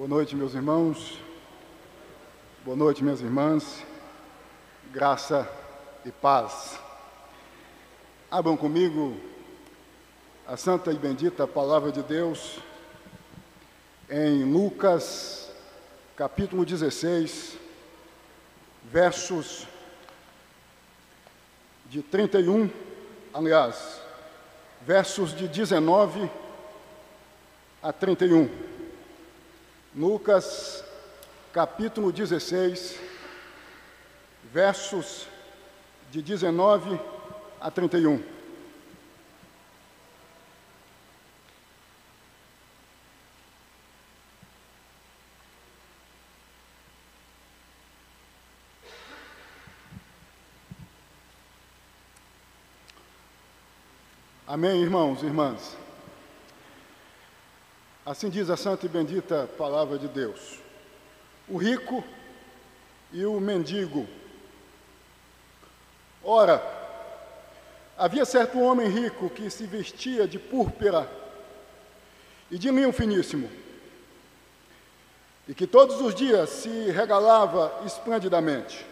Boa noite, meus irmãos. Boa noite, minhas irmãs. Graça e paz. Abram comigo a santa e bendita palavra de Deus em Lucas, capítulo 16, versos de 31, aliás, versos de 19 a 31. Lucas, capítulo 16, versos de 19 a 31. Amém, irmãos e irmãs. Assim diz a santa e bendita palavra de Deus. O rico e o mendigo. Ora, havia certo homem rico que se vestia de púrpura e de linho finíssimo, e que todos os dias se regalava esplendidamente.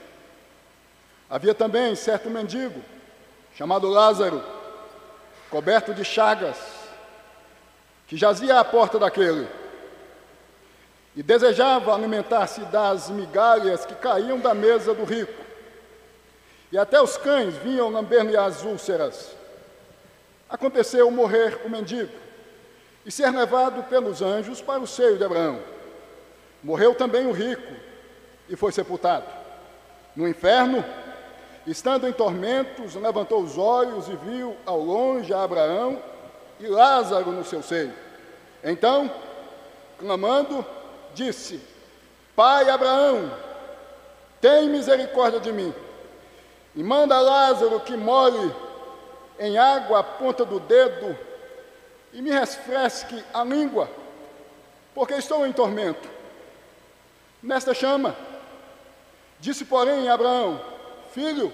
Havia também certo mendigo, chamado Lázaro, coberto de chagas, que jazia à porta daquele e desejava alimentar-se das migalhas que caíam da mesa do rico. E até os cães vinham lamber-lhe as úlceras. Aconteceu morrer o mendigo e ser levado pelos anjos para o seio de Abraão. Morreu também o rico e foi sepultado. No inferno, estando em tormentos, levantou os olhos e viu ao longe a Abraão e Lázaro no seu seio. Então, clamando, disse: Pai Abraão, tem misericórdia de mim, e manda Lázaro que molhe em água a ponta do dedo e me refresque a língua, porque estou em tormento. Nesta chama, disse, porém, Abraão: Filho,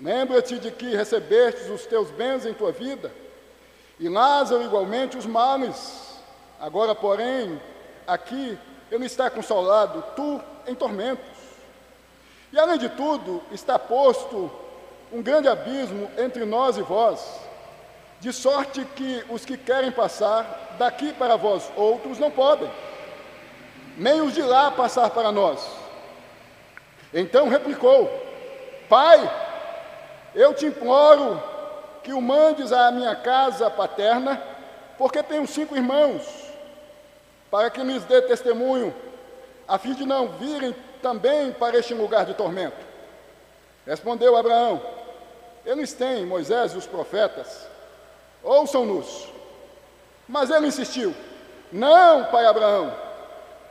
lembra-te de que recebestes os teus bens em tua vida e Lázaro igualmente os males. Agora, porém, aqui ele está consolado, tu em tormentos. E além de tudo, está posto um grande abismo entre nós e vós, de sorte que os que querem passar daqui para vós outros não podem, nem os de lá passar para nós. Então replicou: Pai, eu te imploro que o mandes à minha casa paterna, porque tenho cinco irmãos, para que lhes dê testemunho, a fim de não virem também para este lugar de tormento. Respondeu Abraão: Eles têm Moisés e os profetas, ouçam-nos. Mas ele insistiu: Não, pai Abraão,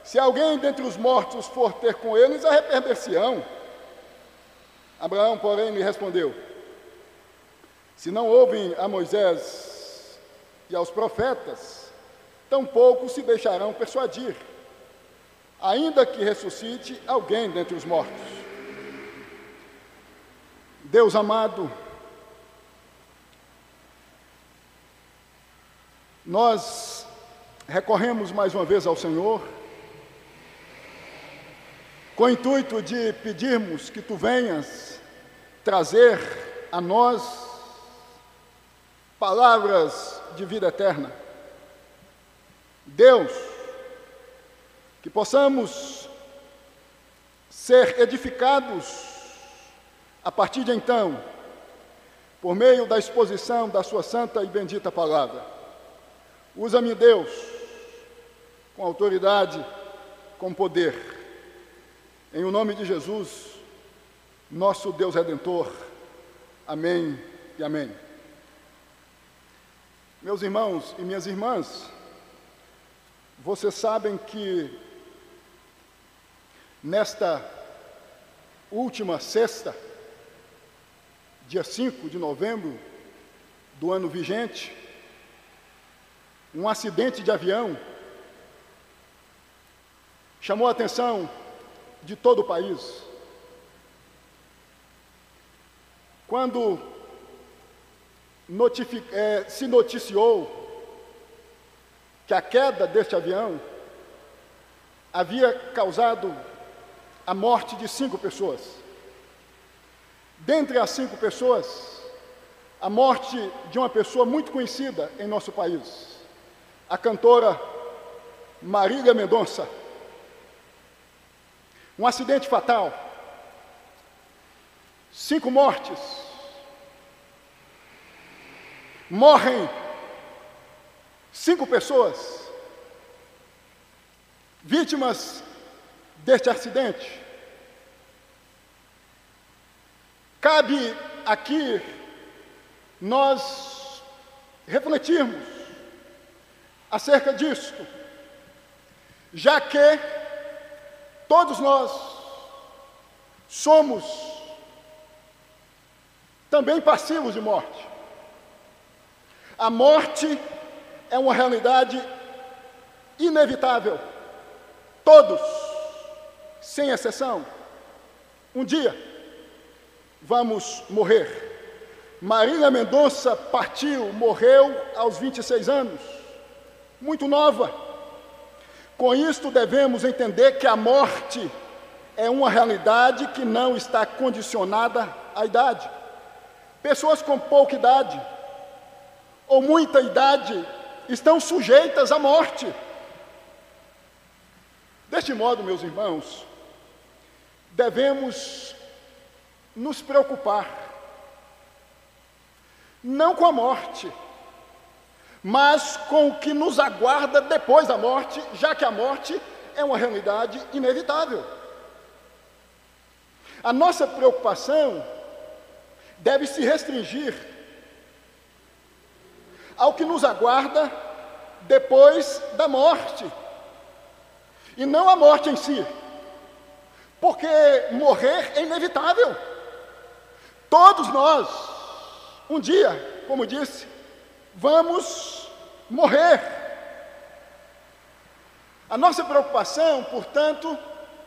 se alguém dentre os mortos for ter com eles, arrepender-se-ão. Abraão, porém, lhe respondeu: se não ouvem a Moisés e aos profetas, tampouco se deixarão persuadir, ainda que ressuscite alguém dentre os mortos. Deus amado, nós recorremos mais uma vez ao Senhor, com o intuito de pedirmos que Tu venhas trazer a nós palavras de vida eterna. Deus, que possamos ser edificados a partir de então, por meio da exposição da Sua santa e bendita palavra. Usa-me, Deus, com autoridade, com poder. Em o nome de Jesus, nosso Deus Redentor. Amém e amém. Meus irmãos e minhas irmãs, vocês sabem que nesta última sexta, dia 5 de novembro do ano vigente, um acidente de avião chamou a atenção de todo o país. Quando é, se noticiou que a queda deste avião havia causado a morte de cinco pessoas. Dentre as cinco pessoas, a morte de uma pessoa muito conhecida em nosso país, a cantora Marília Mendonça. Um acidente fatal, cinco mortes, morrem cinco pessoas vítimas deste acidente. Cabe aqui nós refletirmos acerca disto, já que todos nós somos também passivos de morte. A morte é uma realidade inevitável. Todos, sem exceção, um dia vamos morrer. Marília Mendonça partiu, morreu aos 26 anos, muito nova. Com isto devemos entender que a morte é uma realidade que não está condicionada à idade. Pessoas com pouca idade ou muita idade estão sujeitas à morte. Deste modo, meus irmãos, devemos nos preocupar, não com a morte, mas com o que nos aguarda depois da morte, já que a morte é uma realidade inevitável. A nossa preocupação deve se restringir ao que nos aguarda depois da morte, e não a morte em si, porque morrer é inevitável. Todos nós, um dia, como disse, vamos morrer. A nossa preocupação, portanto,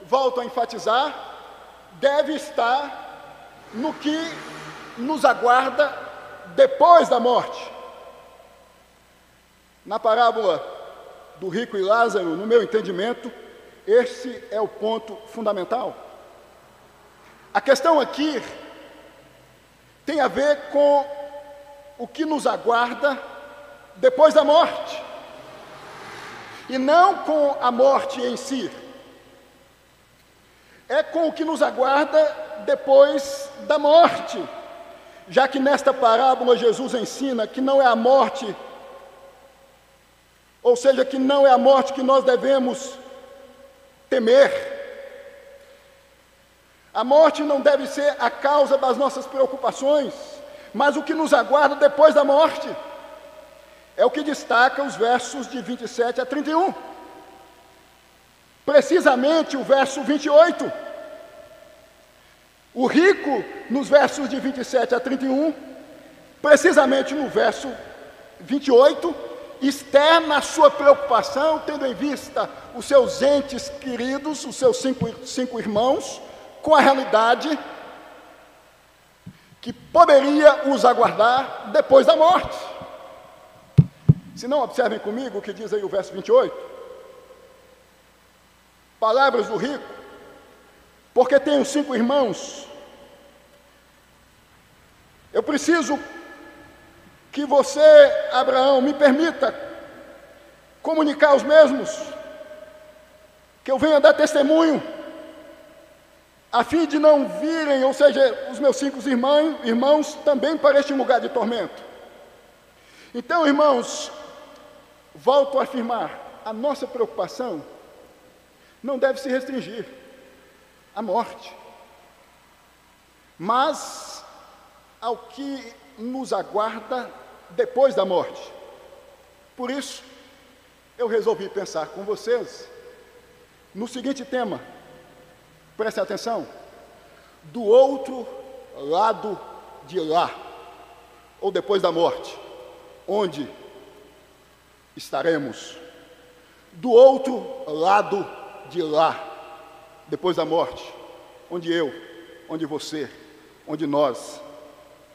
volto a enfatizar, deve estar no que nos aguarda depois da morte. Na parábola do rico e Lázaro, no meu entendimento, esse é o ponto fundamental. A questão aqui tem a ver com o que nos aguarda depois da morte, e não com a morte em si. É com o que nos aguarda depois da morte, já que nesta parábola Jesus ensina que não é a morte ou seja, que não é a morte que nós devemos temer. A morte não deve ser a causa das nossas preocupações, mas o que nos aguarda depois da morte. É o que destaca os versos de 27 a 31. Precisamente o verso 28. O rico, nos versos de 27 a 31, precisamente no verso 28, externa a sua preocupação, tendo em vista os seus entes queridos, os seus cinco, cinco irmãos, com a realidade que poderia os aguardar depois da morte. Se não, observem comigo o que diz aí o verso 28. Palavras do rico, porque tenho cinco irmãos, eu preciso que você, Abraão, me permita comunicar aos mesmos, que eu venha dar testemunho, a fim de não virem, ou seja, os meus cinco irmãos, irmãos também para este lugar de tormento. Então, irmãos, volto a afirmar, a nossa preocupação não deve se restringir à morte, mas ao que nos aguarda depois da morte. Por isso, eu resolvi pensar com vocês no seguinte tema, preste atenção: do outro lado de lá, ou depois da morte, onde estaremos? Do outro lado de lá, depois da morte, onde eu, onde você, onde nós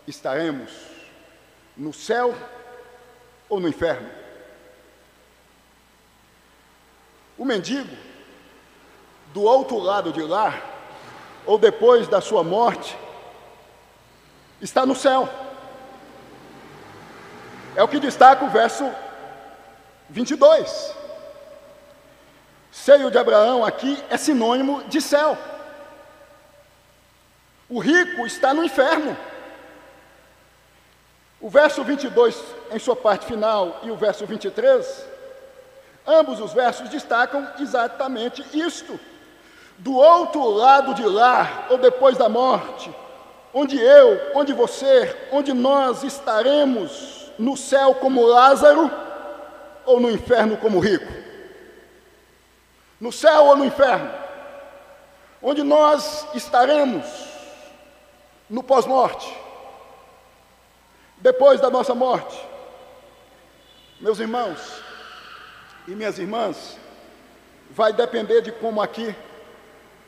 estaremos no céu ou no inferno. O mendigo do outro lado de lá, ou depois da sua morte, está no céu. É o que destaca o verso 22. Seio de Abraão aqui é sinônimo de céu. O rico está no inferno. O verso 22, em sua parte final, e o verso 23, ambos os versos destacam exatamente isto. Do outro lado de lá, ou depois da morte, onde eu, onde você, onde nós estaremos no céu como Lázaro ou no inferno como rico? No céu ou no inferno? Onde nós estaremos no pós-morte? Depois da nossa morte. Meus irmãos e minhas irmãs, vai depender de como aqui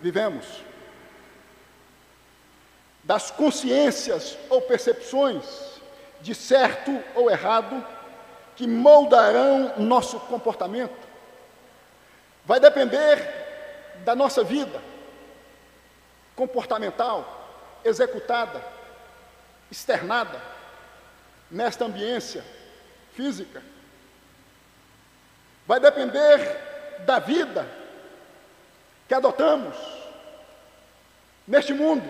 vivemos, das consciências ou percepções de certo ou errado que moldarão nosso comportamento. Vai depender da nossa vida comportamental, executada, externada nesta ambiência física. Vai depender da vida que adotamos neste mundo,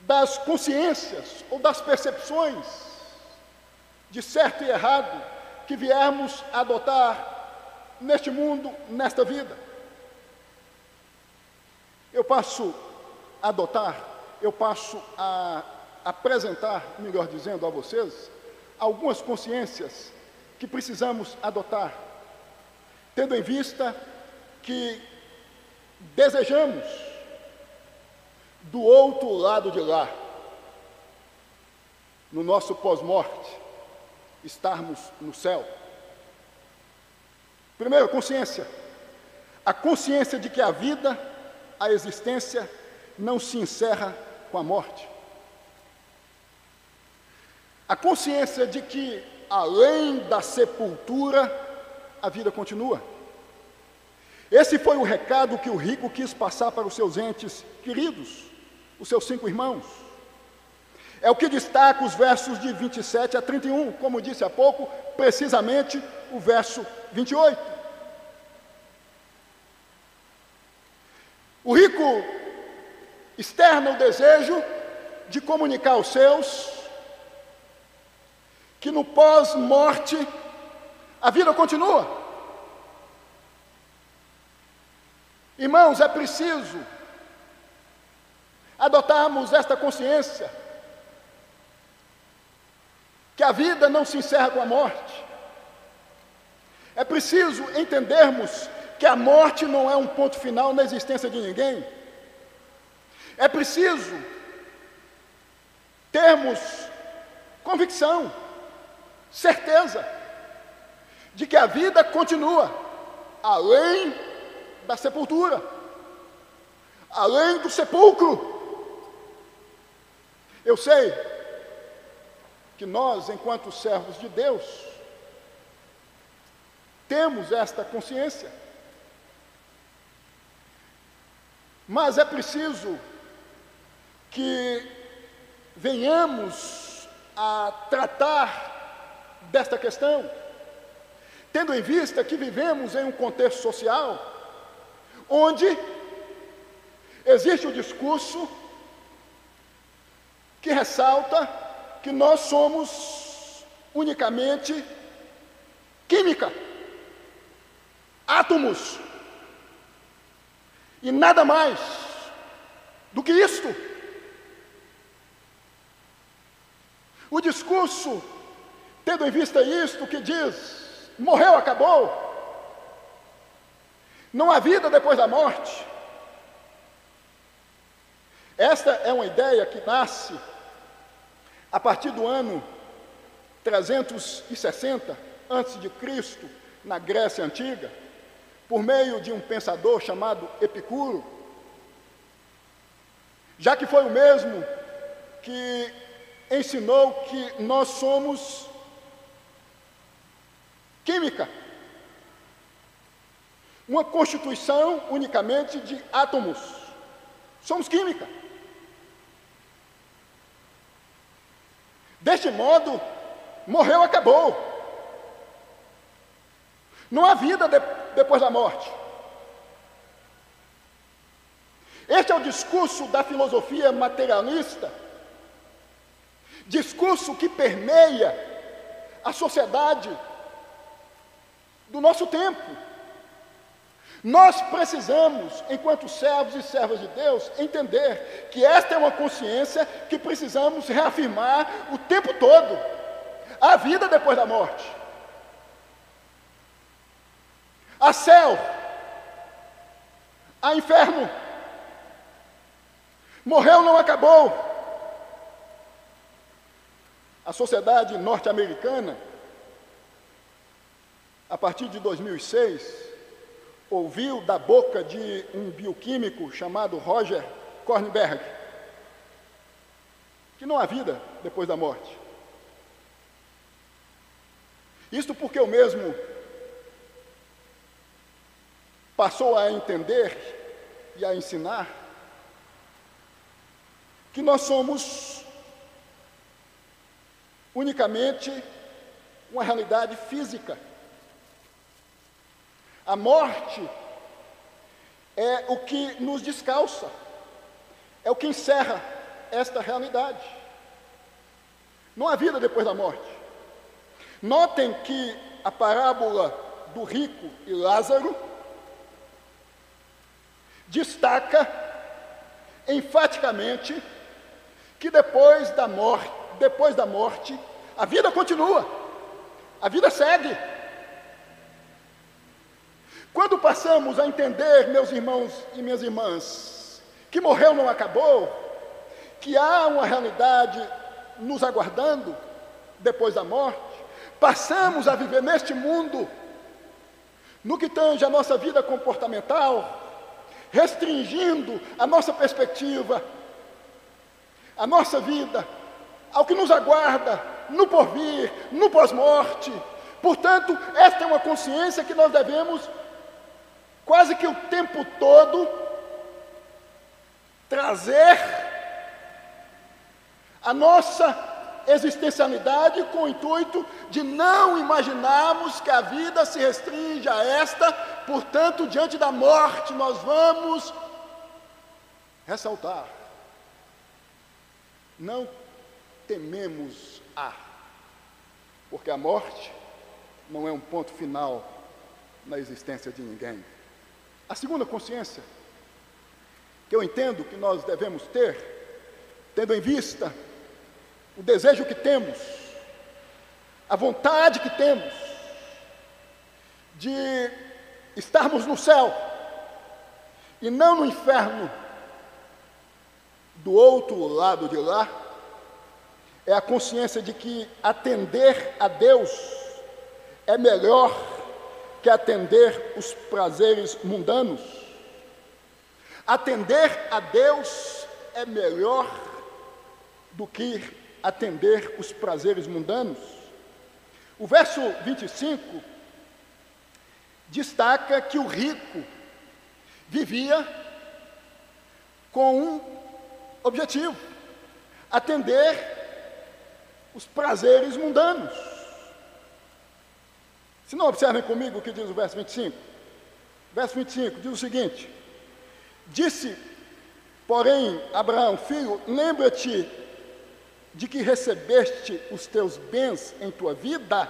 das consciências ou das percepções de certo e errado que viermos adotar neste mundo, nesta vida. Eu passo a adotar, eu passo a apresentar, melhor dizendo, a vocês, algumas consciências que precisamos adotar, tendo em vista que desejamos do outro lado de lá, no nosso pós-morte, estarmos no céu. Primeiro, consciência. A consciência de que a vida, a existência, não se encerra com a morte. A consciência de que, além da sepultura, a vida continua. Esse foi o recado que o rico quis passar para os seus entes queridos, os seus cinco irmãos. É o que destaca os versos de 27 a 31, como disse há pouco, precisamente o verso 28. O rico externa o desejo de comunicar aos seus que no pós-morte a vida continua. Irmãos, é preciso adotarmos esta consciência que a vida não se encerra com a morte. É preciso entendermos que a morte não é um ponto final na existência de ninguém. É preciso termos convicção certeza de que a vida continua além da sepultura, além do sepulcro. Eu sei que nós, enquanto servos de Deus, temos esta consciência. Mas é preciso que venhamos a tratar desta questão, tendo em vista que vivemos em um contexto social onde existe o discurso que ressalta que nós somos unicamente química, átomos, e nada mais do que isto. O discurso Tendo em vista isto que diz, morreu, acabou. Não há vida depois da morte. Esta é uma ideia que nasce a partir do ano 360 antes de Cristo, na Grécia antiga, por meio de um pensador chamado Epicuro, já que foi o mesmo que ensinou que nós somos química. uma constituição unicamente de átomos. Somos química. Deste modo, morreu, acabou. Não há vida de, depois da morte. Este é o discurso da filosofia materialista, discurso que permeia a sociedade do nosso tempo. Nós precisamos, enquanto servos e servas de Deus, entender que esta é uma consciência que precisamos reafirmar o tempo todo. A vida depois da morte. Há céu. Há inferno. Morreu, não acabou. A sociedade norte-americana, a partir de 2006, ouviu da boca de um bioquímico chamado Roger Kornberg que não há vida depois da morte. Isto porque o mesmo passou a entender e a ensinar que nós somos unicamente uma realidade física. A morte é o que nos descalça, é o que encerra esta realidade. Não há vida depois da morte. Notem que a parábola do rico e Lázaro destaca enfaticamente que depois da morte, depois da morte, a vida continua. A vida segue. Quando passamos a entender, meus irmãos e minhas irmãs, que morreu não acabou, que há uma realidade nos aguardando depois da morte, passamos a viver neste mundo, no que tange a nossa vida comportamental, restringindo a nossa perspectiva, a nossa vida, ao que nos aguarda no porvir, no pós-morte. Portanto, esta é uma consciência que nós devemos quase que o tempo todo trazer a nossa existencialidade com o intuito de não imaginarmos que a vida se restringe a esta, portanto, diante da morte, nós vamos ressaltar. Não tememos a, porque a morte não é um ponto final na existência de ninguém. A segunda consciência que eu entendo que nós devemos ter, tendo em vista o desejo que temos, a vontade que temos de estarmos no céu e não no inferno, do outro lado de lá, é a consciência de que atender a Deus é melhor que atender os prazeres mundanos. Atender a Deus é melhor do que atender os prazeres mundanos. O verso 25 destaca que o rico vivia com um objetivo: atender os prazeres mundanos. Se não observem comigo o que diz o verso 25. Verso 25 diz o seguinte: Disse, porém, Abraão, filho, lembra-te de que recebeste os teus bens em tua vida.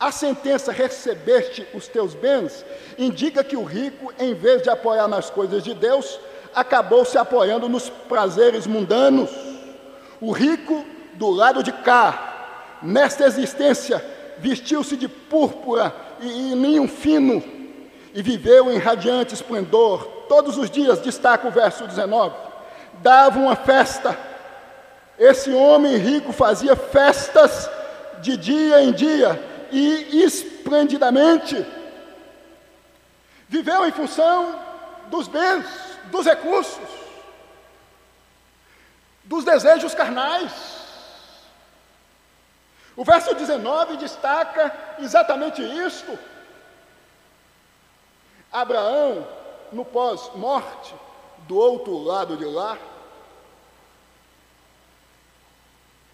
A sentença recebeste os teus bens indica que o rico, em vez de apoiar nas coisas de Deus, acabou se apoiando nos prazeres mundanos. O rico, do lado de cá, nesta existência, vestiu-se de púrpura e, e linho fino, e viveu em radiante esplendor. Todos os dias, destaca o verso 19, dava uma festa. Esse homem rico fazia festas de dia em dia e esplendidamente. Viveu em função dos bens, dos recursos, dos desejos carnais. O verso 19 destaca exatamente isto. Abraão, no pós-morte, do outro lado de lá,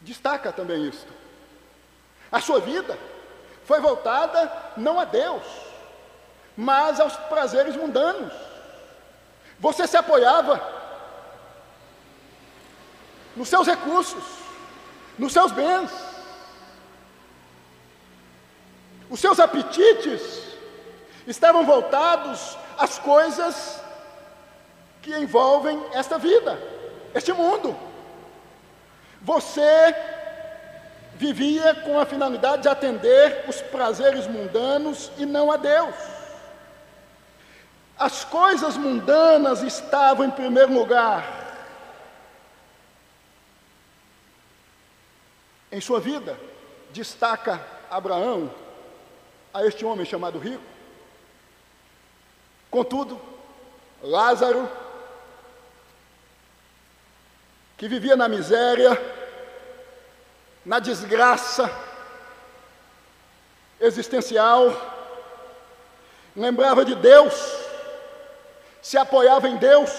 destaca também isto. A sua vida foi voltada não a Deus, mas aos prazeres mundanos. Você se apoiava nos seus recursos, nos seus bens, os seus apetites estavam voltados às coisas que envolvem esta vida, este mundo. Você vivia com a finalidade de atender os prazeres mundanos e não a Deus. As coisas mundanas estavam em primeiro lugar em sua vida. Destaca Abraão a este homem chamado rico. Contudo, Lázaro, que vivia na miséria, na desgraça existencial, lembrava de Deus, se apoiava em Deus,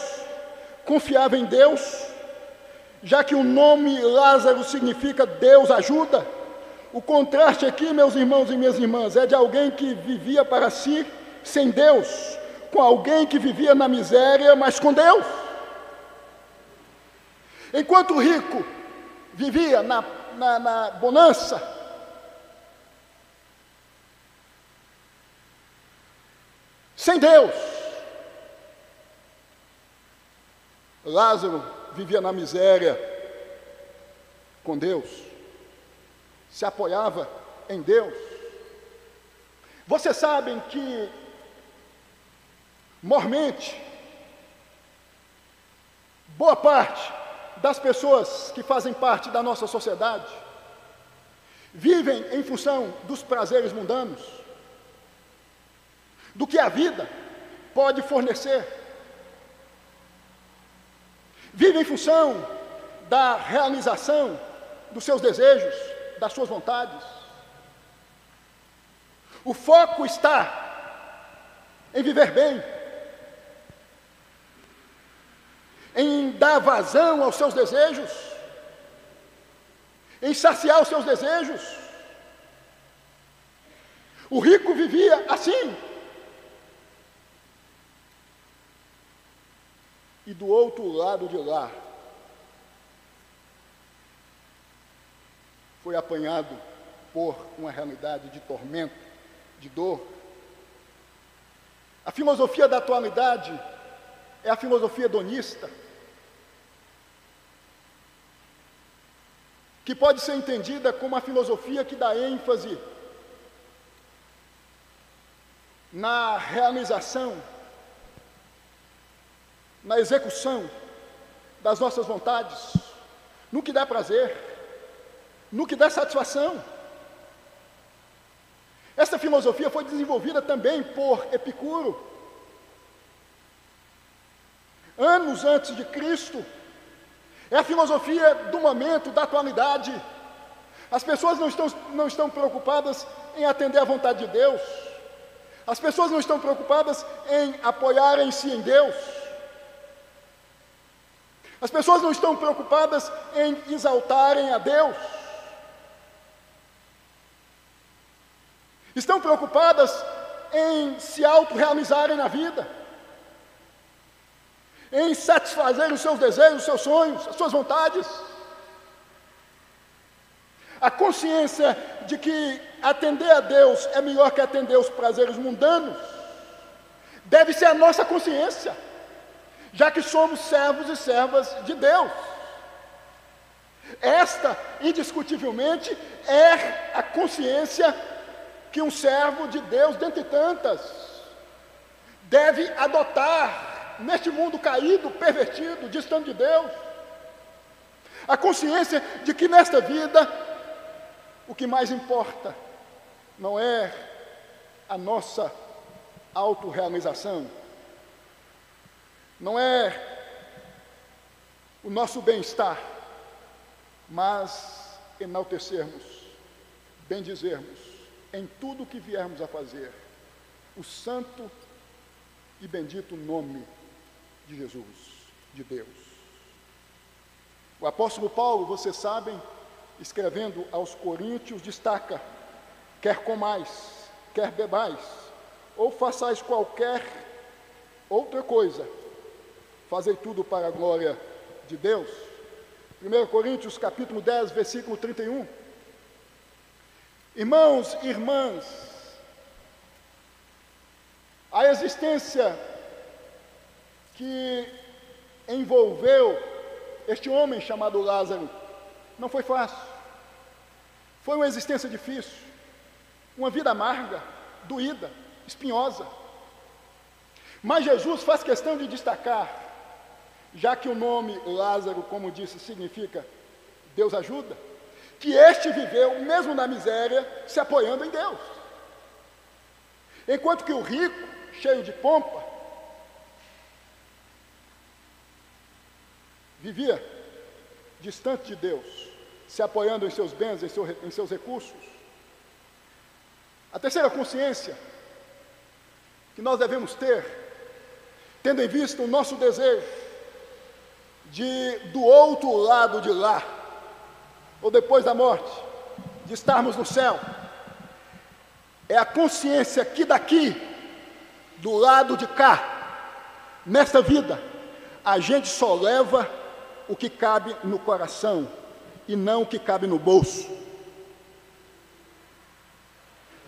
confiava em Deus, já que o nome Lázaro significa Deus ajuda. O contraste aqui, meus irmãos e minhas irmãs, é de alguém que vivia para si sem Deus, com alguém que vivia na miséria, mas com Deus. Enquanto o rico vivia na na, na bonança. Sem Deus. Lázaro vivia na miséria com Deus, se apoiava em Deus. Vocês sabem que, mormente, boa parte das pessoas que fazem parte da nossa sociedade vivem em função dos prazeres mundanos, do que a vida pode fornecer. Vivem em função da realização dos seus desejos, das suas vontades. O foco está em viver bem, em dar vazão aos seus desejos, em saciar os seus desejos. O rico vivia assim. E do outro lado de lá, foi apanhado por uma realidade de tormento, de dor. A filosofia da atualidade é a filosofia hedonista. que pode ser entendida como uma filosofia que dá ênfase na realização, na execução das nossas vontades, no que dá prazer, no que dá satisfação. Essa filosofia foi desenvolvida também por Epicuro, anos antes de Cristo, é a filosofia do momento, da atualidade. As pessoas não estão, não estão preocupadas em atender à vontade de Deus. As pessoas não estão preocupadas em apoiarem-se em Deus. As pessoas não estão preocupadas em exaltarem a Deus. Estão preocupadas em se autorrealizarem na vida em satisfazer os seus desejos, os seus sonhos, as suas vontades. A consciência de que atender a Deus é melhor que atender os prazeres mundanos, deve ser a nossa consciência, já que somos servos e servas de Deus. Esta, indiscutivelmente, é a consciência que um servo de Deus, dentre tantas, deve adotar neste mundo caído, pervertido, distante de Deus. A consciência de que nesta vida o que mais importa não é a nossa autorrealização, não é o nosso bem-estar, mas enaltecermos, bendizermos em tudo o que viermos a fazer o santo e bendito nome de Jesus, de Deus. O apóstolo Paulo, vocês sabem, escrevendo aos Coríntios, destaca: quer comais, quer bebais, ou façais qualquer outra coisa, fazei tudo para a glória de Deus. 1 Coríntios capítulo 10, versículo 31. Irmãos e irmãs, a existência que envolveu este homem chamado Lázaro não foi fácil. Foi uma existência difícil, uma vida amarga, doída, espinhosa. Mas Jesus faz questão de destacar, já que o nome Lázaro, como disse, significa Deus ajuda, que este viveu, mesmo na miséria, se apoiando em Deus. Enquanto que o rico, cheio de pompa, vivia distante de Deus, se apoiando em seus bens, em, seu, em seus recursos. A terceira consciência que nós devemos ter, tendo em vista o nosso desejo de, do outro lado de lá, ou depois da morte, de estarmos no céu, é a consciência que daqui, do lado de cá, nesta vida, a gente só leva o que cabe no coração e não o que cabe no bolso.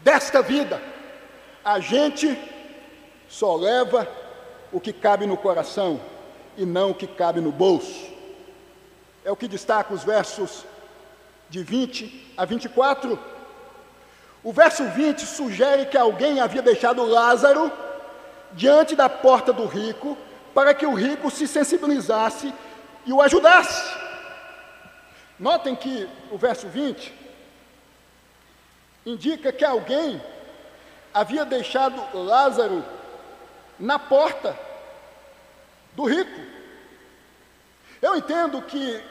Desta vida, a gente só leva o que cabe no coração e não o que cabe no bolso. É o que destaca os versos de 20 a 24. O verso 20 sugere que alguém havia deixado Lázaro diante da porta do rico para que o rico se sensibilizasse e o ajudasse. Notem que o verso 20 indica que alguém havia deixado Lázaro na porta do rico. Eu entendo que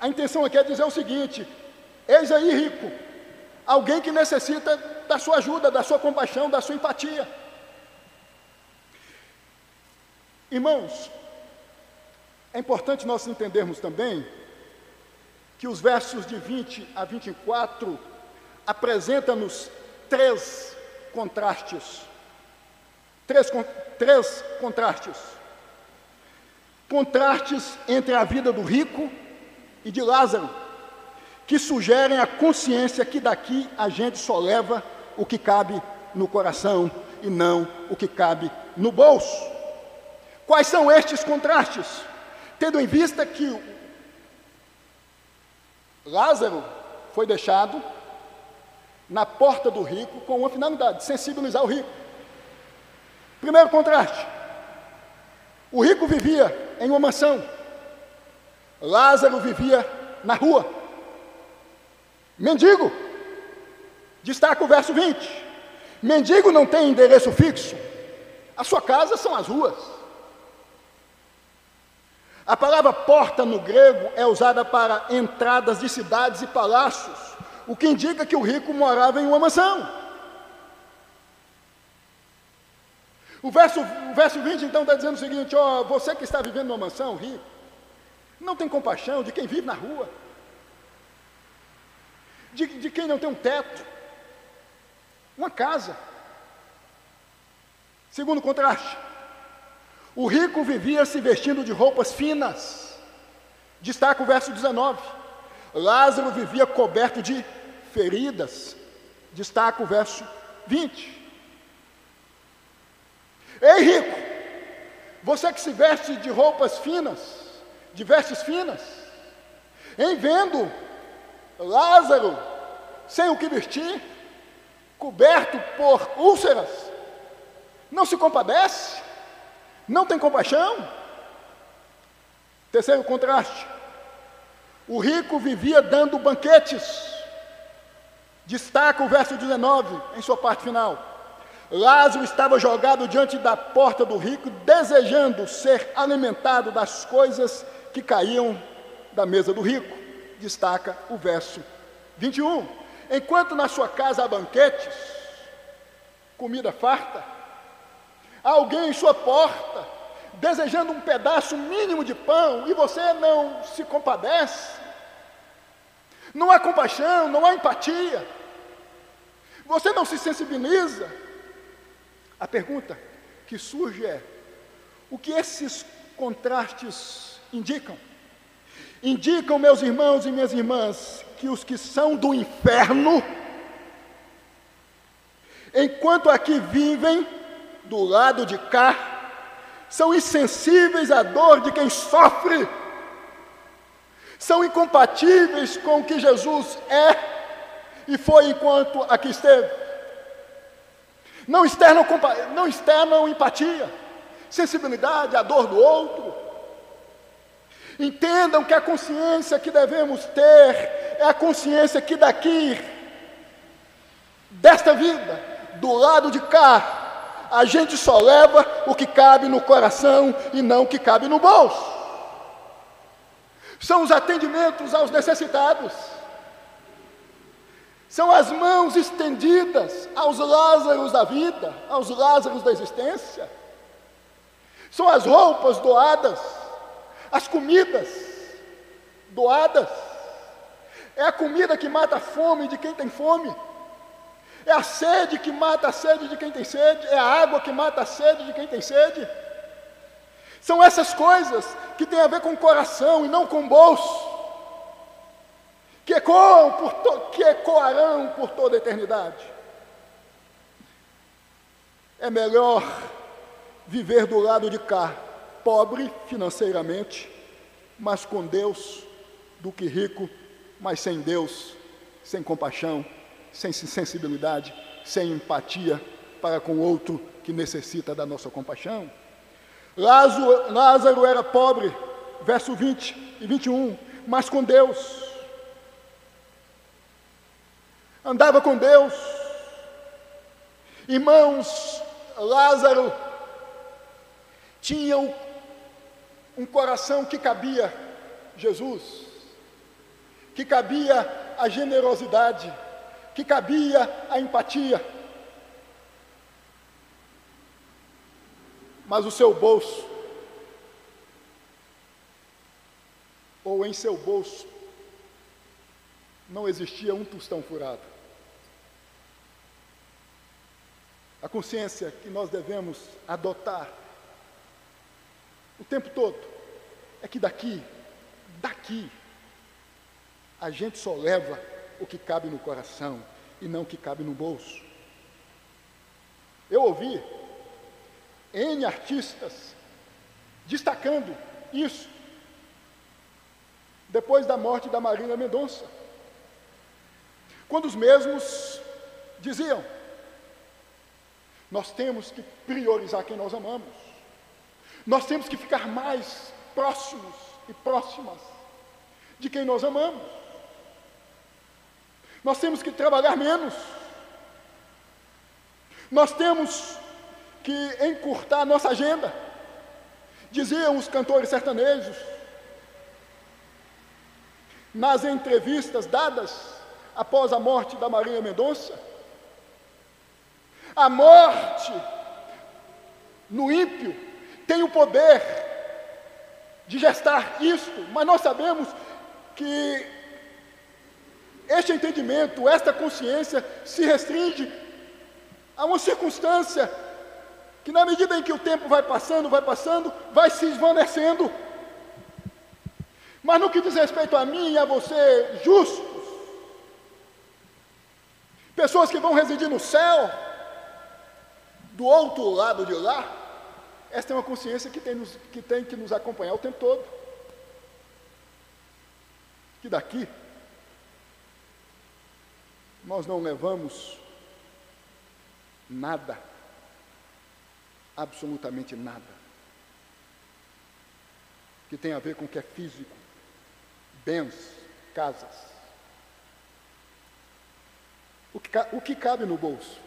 a intenção aqui é dizer o seguinte: eis aí, rico, alguém que necessita da sua ajuda, da sua compaixão, da sua empatia. Irmãos, é importante nós entendermos também que os versos de 20 a 24 apresentam-nos três contrastes. Três, três contrastes. Contrastes entre a vida do rico e de Lázaro, que sugerem a consciência que daqui a gente só leva o que cabe no coração e não o que cabe no bolso. Quais são estes contrastes? Tendo em vista que Lázaro foi deixado na porta do rico com uma finalidade: sensibilizar o rico. Primeiro contraste: o rico vivia em uma mansão, Lázaro vivia na rua. Mendigo, destaca o verso 20: mendigo não tem endereço fixo, a sua casa são as ruas. A palavra porta no grego é usada para entradas de cidades e palácios, o que indica que o rico morava em uma mansão. O verso, o verso 20 então está dizendo o seguinte: ó, você que está vivendo numa mansão, rico, não tem compaixão de quem vive na rua, de, de quem não tem um teto, uma casa. Segundo contraste, o rico vivia se vestindo de roupas finas. Destaca o verso 19. Lázaro vivia coberto de feridas. Destaca o verso 20. Ei, rico, você que se veste de roupas finas, de vestes finas, em vendo Lázaro sem o que vestir, coberto por úlceras, não se compadece? Não tem compaixão? Terceiro contraste. O rico vivia dando banquetes. Destaca o verso 19 em sua parte final. Lázaro estava jogado diante da porta do rico, desejando ser alimentado das coisas que caíam da mesa do rico. Destaca o verso 21. Enquanto na sua casa há banquetes, comida farta, Há alguém em sua porta, desejando um pedaço mínimo de pão, e você não se compadece. Não há compaixão, não há empatia. Você não se sensibiliza. A pergunta que surge é: o que esses contrastes indicam? Indicam, meus irmãos e minhas irmãs, que os que são do inferno, enquanto aqui vivem do lado de cá, são insensíveis à dor de quem sofre, são incompatíveis com o que Jesus é e foi enquanto aqui esteve. Não externam, não externam empatia, sensibilidade à dor do outro, Entendam que a consciência que devemos ter é a consciência que daqui, desta vida, do lado de cá, a gente só leva o que cabe no coração e não o que cabe no bolso. São os atendimentos aos necessitados. São as mãos estendidas aos Lázaros da vida, aos Lázaros da existência. São as roupas doadas as comidas doadas. É a comida que mata a fome de quem tem fome. É a sede que mata a sede de quem tem sede. É a água que mata a sede de quem tem sede. São essas coisas que têm a ver com o coração e não com o bolso. Que, ecoam por to, que ecoarão por toda a eternidade. É melhor viver do lado de cá pobre financeiramente, mas com Deus, do que rico, mas sem Deus, sem compaixão, sem sensibilidade, sem empatia para com outro que necessita da nossa compaixão. Lázaro, Lázaro era pobre, verso 20 e 21, mas com Deus. Andava com Deus. Irmãos, Lázaro tinha o um coração que cabia Jesus, que cabia a generosidade, que cabia a empatia. Mas o seu bolso, ou em seu bolso, não existia um tostão furado. A consciência que nós devemos adotar o tempo todo, é que daqui, daqui, a gente só leva o que cabe no coração e não o que cabe no bolso. Eu ouvi N artistas destacando isso depois da morte da Marília Mendonça. Quando os mesmos diziam: Nós temos que priorizar quem nós amamos. Nós temos que ficar mais próximos e próximas de quem nós amamos. Nós temos que trabalhar menos. Nós temos que encurtar nossa agenda. Diziam os cantores sertanejos, nas entrevistas dadas após a morte da Maria Mendonça, a morte no ímpio tem o poder de gestar isto, mas nós sabemos que este entendimento, esta consciência se restringe a uma circunstância que, na medida em que o tempo vai passando, vai passando, vai se esvanecendo. Mas no que diz respeito a mim e a você, justos, pessoas que vão residir no céu, do outro lado de lá, esta é uma consciência que tem, nos, que tem que nos acompanhar o tempo todo. Que daqui nós não levamos nada, absolutamente nada, que tem a ver com o que é físico, bens, casas. O que, o que cabe no bolso?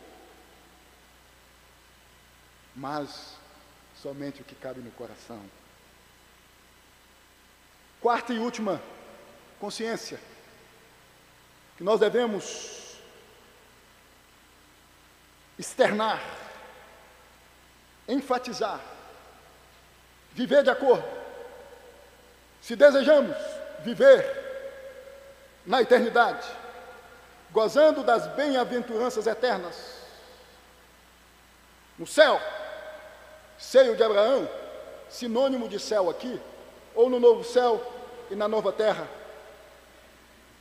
Mas somente o que cabe no coração. Quarta e última consciência que nós devemos externar enfatizar, viver de acordo. Se desejamos viver na eternidade, gozando das bem-aventuranças eternas, no céu, seio de Abraão, sinônimo de céu aqui, ou no novo céu e na nova terra,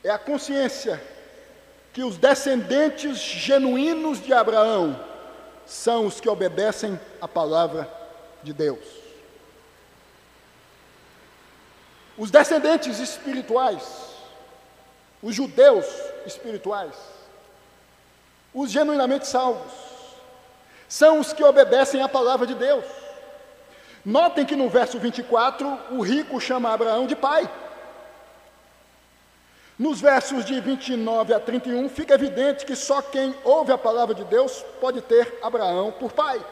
é a consciência que os descendentes genuínos de Abraão são os que obedecem a palavra de Deus. Os descendentes espirituais, os judeus espirituais, os genuinamente salvos, são os que obedecem à palavra de Deus. Notem que no verso 24, o rico chama Abraão de pai. Nos versos de 29 a 31, fica evidente que só quem ouve a palavra de Deus pode ter Abraão por pai.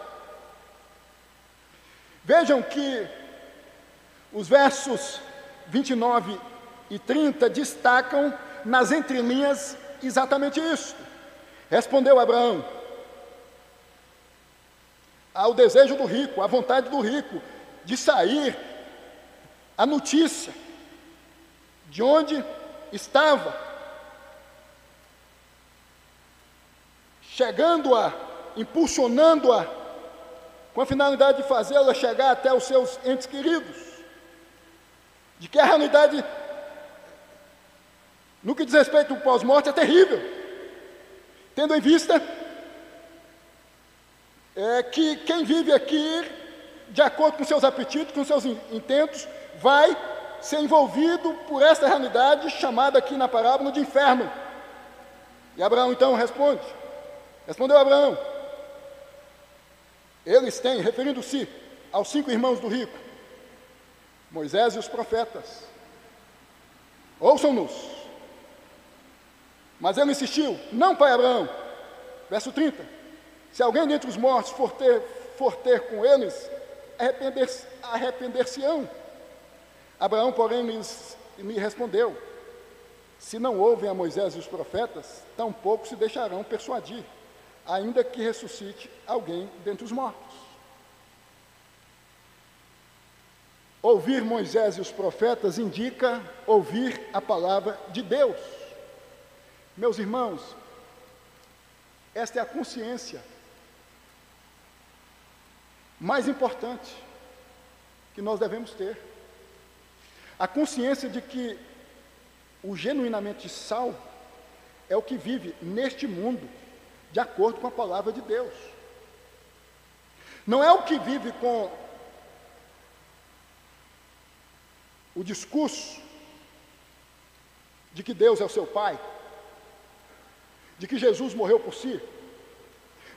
Vejam que os versos 29 e 30 destacam nas entrelinhas exatamente isso. Respondeu Abraão ao desejo do rico, à vontade do rico de sair a notícia de onde estava chegando-a, impulsionando-a, com a finalidade de fazê-la chegar até os seus entes queridos, de que a realidade, no que diz respeito ao pós-morte, é terrível, tendo em vista é, que quem vive aqui, de acordo com seus apetites, com seus intentos, vai ser envolvido por esta realidade chamada aqui na parábola de inferno. E Abraão então responde: Respondeu Abraão: Eles têm, referindo-se aos cinco irmãos do rico, Moisés e os profetas. Ouçam-nos. Mas ele insistiu: Não, pai Abraão. Verso 30. Se alguém dentre os mortos for ter, for ter com eles, arrepender-se-ão. arrepender Abraão, porém, me, me respondeu: Se não ouvem a Moisés e os profetas, tampouco se deixarão persuadir, ainda que ressuscite alguém dentre os mortos. Ouvir Moisés e os profetas indica ouvir a palavra de Deus. Meus irmãos, esta é a consciência mais importante que nós devemos ter. A consciência de que o genuinamente salvo é o que vive neste mundo de acordo com a palavra de Deus. Não é o que vive com o discurso de que Deus é o seu Pai, de que Jesus morreu por si,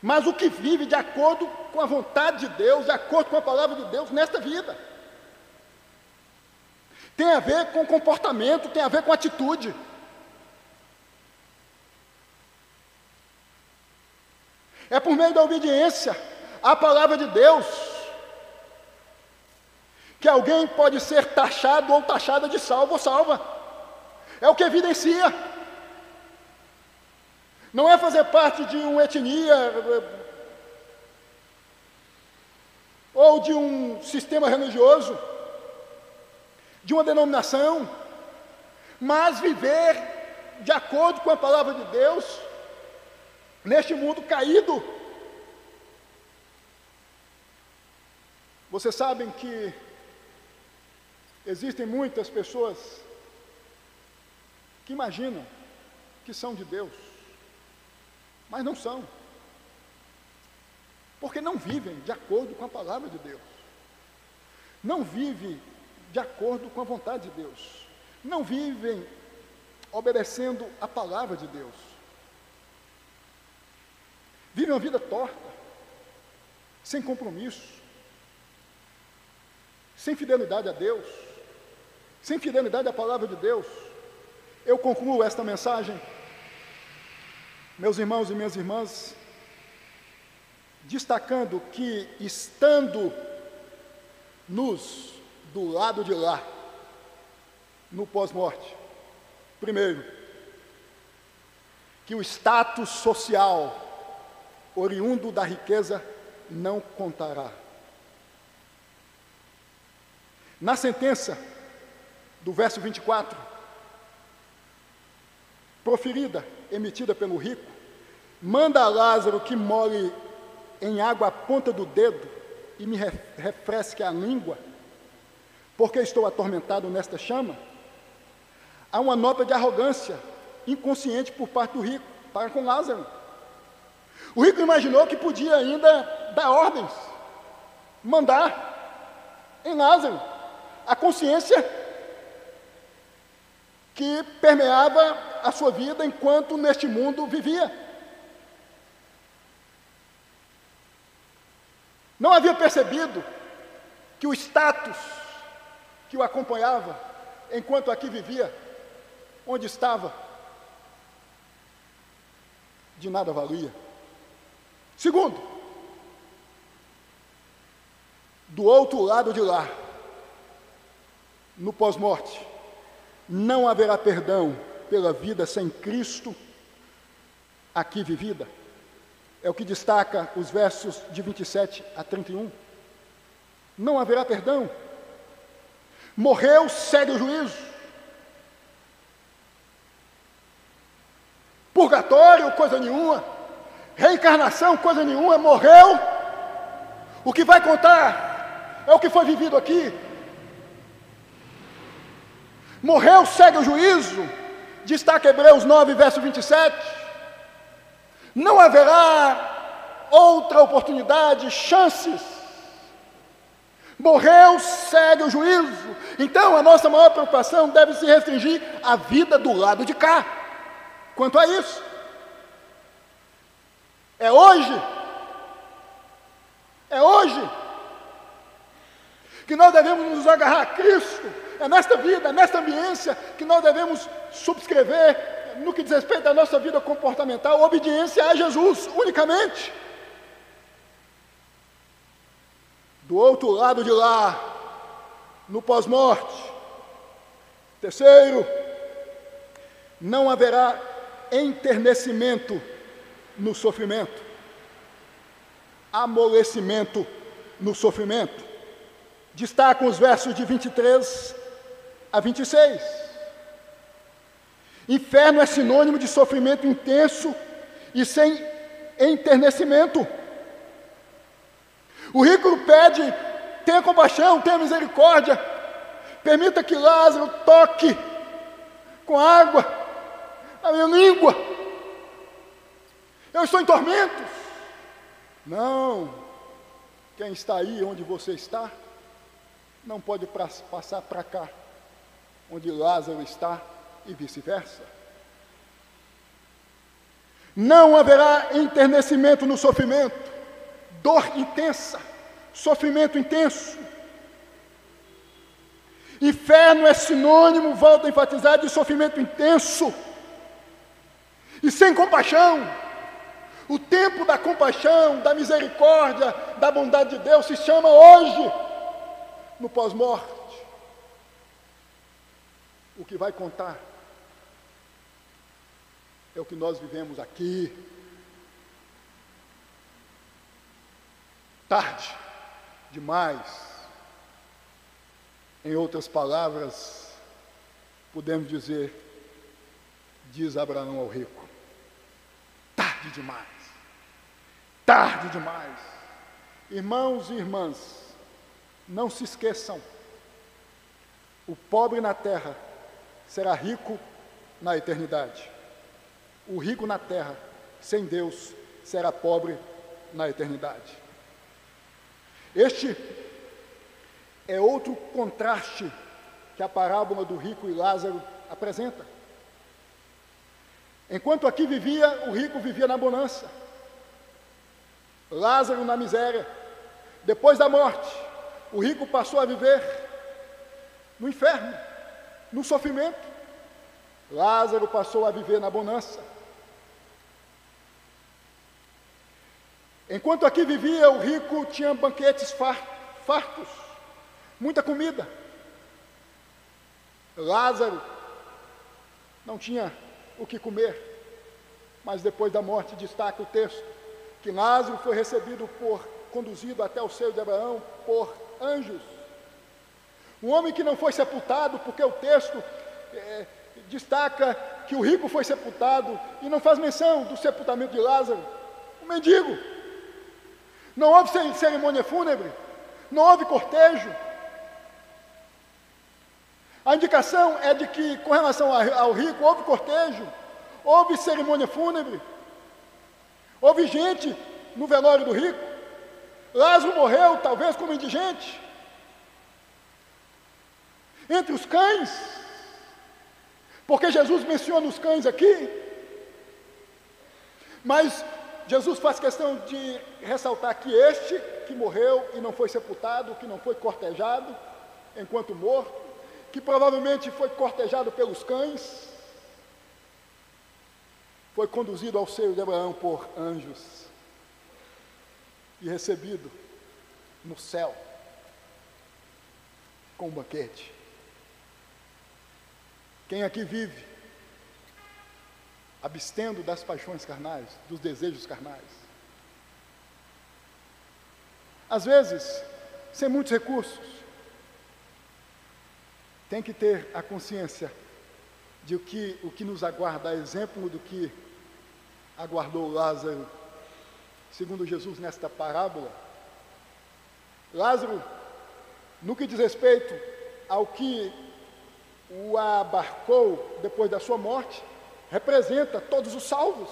mas o que vive de acordo com a vontade de Deus, de acordo com a palavra de Deus nesta vida. Tem a ver com comportamento, tem a ver com atitude. É por meio da obediência à palavra de Deus que alguém pode ser taxado ou taxada de salvo ou salva. É o que evidencia. Não é fazer parte de uma etnia ou de um sistema religioso de uma denominação, mas viver de acordo com a palavra de Deus neste mundo caído. Vocês sabem que existem muitas pessoas que imaginam que são de Deus, mas não são, porque não vivem de acordo com a palavra de Deus, não vivem de acordo com a vontade de Deus. Não vivem obedecendo a palavra de Deus. Vivem uma vida torta, sem compromisso, sem fidelidade a Deus, sem fidelidade à palavra de Deus. Eu concluo esta mensagem, meus irmãos e minhas irmãs, destacando que, estando nos do lado de lá, no pós-morte. Primeiro, que o status social oriundo da riqueza não contará. Na sentença do verso 24, proferida, emitida pelo rico, manda Lázaro que molhe em água a ponta do dedo e me refresque a língua, porque estou atormentado nesta chama. Há uma nota de arrogância inconsciente por parte do rico para com Lázaro. O rico imaginou que podia ainda dar ordens, mandar em Lázaro. A consciência que permeava a sua vida enquanto neste mundo vivia. Não havia percebido que o status que o acompanhava enquanto aqui vivia, onde estava, de nada valia. Segundo, do outro lado de lá, no pós-morte, não haverá perdão pela vida sem Cristo aqui vivida. É o que destaca os versos de 27 a 31. Não haverá perdão. Morreu, segue o juízo. Purgatório, coisa nenhuma. Reencarnação, coisa nenhuma. Morreu. O que vai contar é o que foi vivido aqui. Morreu, segue o juízo. Destaca Hebreus 9, verso 27. Não haverá outra oportunidade, chances. Morreu, segue o juízo. Então a nossa maior preocupação deve se restringir à vida do lado de cá. Quanto a isso, é hoje, é hoje, que nós devemos nos agarrar a Cristo, é nesta vida, é nesta ambiência, que nós devemos subscrever, no que diz respeito à nossa vida comportamental, obediência a Jesus unicamente. Do outro lado de lá, no pós-morte, terceiro, não haverá enternecimento no sofrimento, amolecimento no sofrimento. Destacam os versos de 23 a 26. Inferno é sinônimo de sofrimento intenso e sem enternecimento. O rico pede: tenha compaixão, tenha misericórdia, permita que Lázaro toque com água a minha língua. Eu estou em tormentos. Não. Quem está aí onde você está, não pode passar para cá, onde Lázaro está, e vice-versa. Não haverá enternecimento no sofrimento, dor intensa, sofrimento intenso. Inferno é sinônimo, volto a enfatizar, de sofrimento intenso e sem compaixão. O tempo da compaixão, da misericórdia, da bondade de Deus se chama hoje, no pós-morte. O que vai contar é o que nós vivemos aqui. Tarde demais. Em outras palavras, podemos dizer, diz Abraão ao rico: tarde demais. Tarde demais. Irmãos e irmãs, não se esqueçam: o pobre na terra será rico na eternidade. O rico na terra, sem Deus, será pobre na eternidade. Este é outro contraste que a parábola do rico e Lázaro apresenta. Enquanto aqui vivia, o rico vivia na bonança. Lázaro na miséria. Depois da morte, o rico passou a viver no inferno, no sofrimento. Lázaro passou a viver na bonança. Enquanto aqui vivia, o rico tinha banquetes fartos, muita comida. Lázaro não tinha o que comer. Mas depois da morte, destaca o texto, que Lázaro foi recebido por, conduzido até o seio de Abraão por anjos. Um homem que não foi sepultado, porque o texto é, destaca que o rico foi sepultado e não faz menção do sepultamento de Lázaro. Um mendigo. Não houve cerimônia fúnebre, não houve cortejo. A indicação é de que, com relação ao rico, houve cortejo, houve cerimônia fúnebre, houve gente no velório do rico. Lázaro morreu, talvez como indigente, entre os cães, porque Jesus menciona os cães aqui, mas Jesus faz questão de ressaltar que este que morreu e não foi sepultado, que não foi cortejado enquanto morto, que provavelmente foi cortejado pelos cães, foi conduzido ao seio de Abraão por anjos e recebido no céu com um banquete. Quem aqui vive abstendo das paixões carnais, dos desejos carnais? Às vezes, sem muitos recursos, tem que ter a consciência de que o que nos aguarda, exemplo do que aguardou Lázaro, segundo Jesus nesta parábola. Lázaro, no que diz respeito ao que o abarcou depois da sua morte, representa todos os salvos.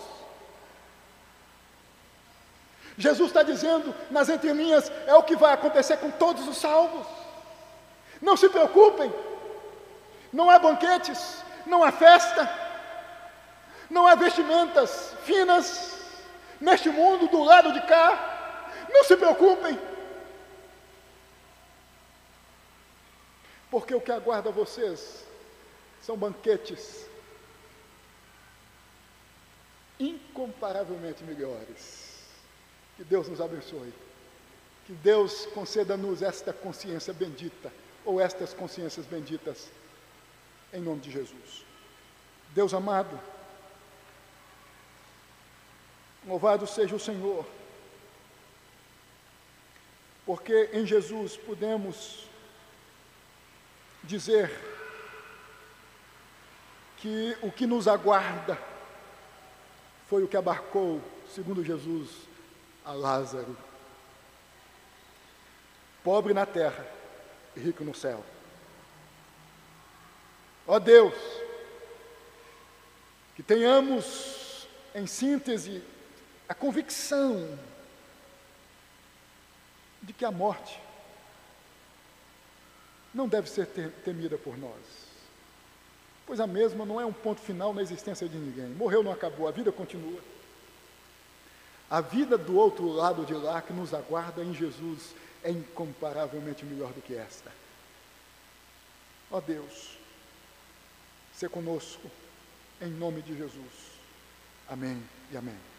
Jesus está dizendo nas entrelinhas: é o que vai acontecer com todos os salvos. Não se preocupem, não há banquetes, não há festa, não há vestimentas finas neste mundo do lado de cá. Não se preocupem, porque o que aguarda vocês são banquetes incomparavelmente melhores. Que Deus nos abençoe. Que Deus conceda-nos esta consciência bendita, ou estas consciências benditas, em nome de Jesus. Deus amado, louvado seja o Senhor, porque em Jesus podemos dizer que o que nos aguarda foi o que abarcou, segundo Jesus, a Lázaro. Pobre na terra e rico no céu. Ó Deus, que tenhamos, em síntese, a convicção de que a morte não deve ser temida por nós pois a mesma não é um ponto final na existência de ninguém. Morreu, não acabou, a vida continua. A vida do outro lado de lá que nos aguarda em Jesus é incomparavelmente melhor do que esta. Ó Deus, se conosco, em nome de Jesus. Amém e amém.